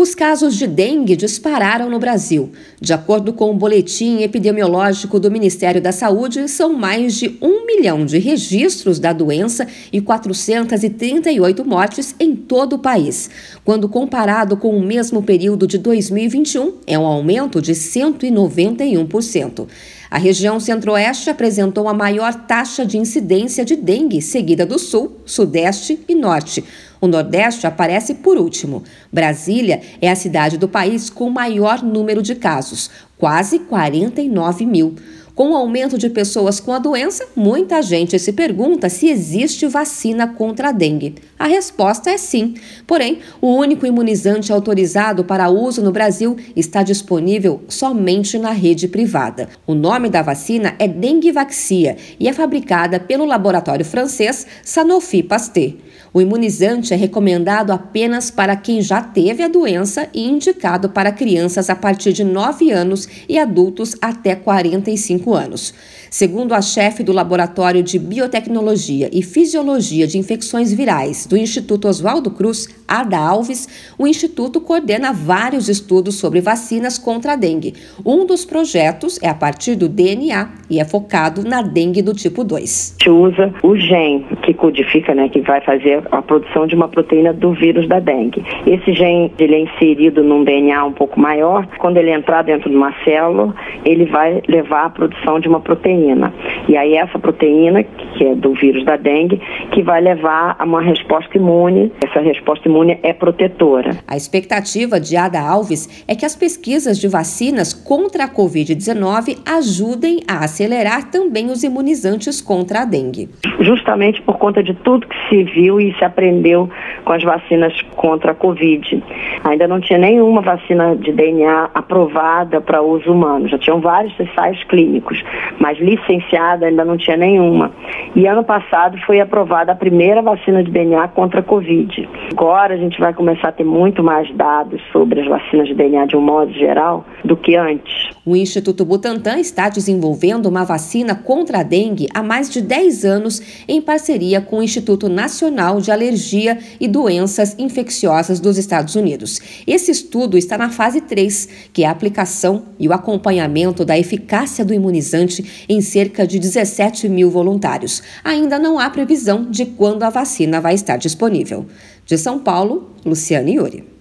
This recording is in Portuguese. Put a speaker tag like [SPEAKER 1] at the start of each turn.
[SPEAKER 1] Os casos de dengue dispararam no Brasil. De acordo com o boletim epidemiológico do Ministério da Saúde, são mais de um milhão de registros da doença e 438 mortes em todo o país. Quando comparado com o mesmo período de 2021, é um aumento de 191%. A região centro-oeste apresentou a maior taxa de incidência de dengue, seguida do sul, sudeste e norte. O Nordeste aparece por último. Brasília é a cidade do país com maior número de casos, quase 49 mil. Com o aumento de pessoas com a doença, muita gente se pergunta se existe vacina contra a dengue. A resposta é sim. Porém, o único imunizante autorizado para uso no Brasil está disponível somente na rede privada. O nome da vacina é Denguevaxia e é fabricada pelo laboratório francês Sanofi Pasteur. O imunizante é recomendado apenas para quem já teve a doença e indicado para crianças a partir de 9 anos e adultos até 45 anos. Segundo a chefe do Laboratório de Biotecnologia e Fisiologia de Infecções Virais do Instituto Oswaldo Cruz, Ada Alves, o Instituto coordena vários estudos sobre vacinas contra a dengue. Um dos projetos é a partir do DNA e é focado na dengue do tipo 2.
[SPEAKER 2] A gente usa o gene que codifica, né, que vai fazer a produção de uma proteína do vírus da dengue. Esse gene ele é inserido num DNA um pouco maior. Quando ele entrar dentro de uma célula, ele vai levar à produção de uma proteína. E aí essa proteína, que é do vírus da dengue, que vai levar a uma resposta imune. Essa resposta imune é protetora.
[SPEAKER 1] A expectativa de Ada Alves é que as pesquisas de vacinas contra a Covid-19 ajudem a acelerar também os imunizantes contra a dengue.
[SPEAKER 2] Justamente por conta de tudo que se viu e se aprendeu com as vacinas contra a Covid. Ainda não tinha nenhuma vacina de DNA aprovada para uso humano. Já tinham vários ensaios clínicos, mas licenciada ainda não tinha nenhuma. E ano passado foi aprovada a primeira vacina de DNA contra a Covid. Agora a gente vai começar a ter muito mais dados sobre as vacinas de DNA de um modo geral do que antes.
[SPEAKER 1] O Instituto Butantan está desenvolvendo uma vacina contra a dengue há mais de 10 anos em parceria com o Instituto Nacional de Alergia e Doenças Infecciosas dos Estados Unidos. Esse estudo está na fase 3, que é a aplicação e o acompanhamento da eficácia do imunizante em cerca de 17 mil voluntários. Ainda não há previsão de quando a vacina vai estar disponível. De São Paulo, Luciane Yuri.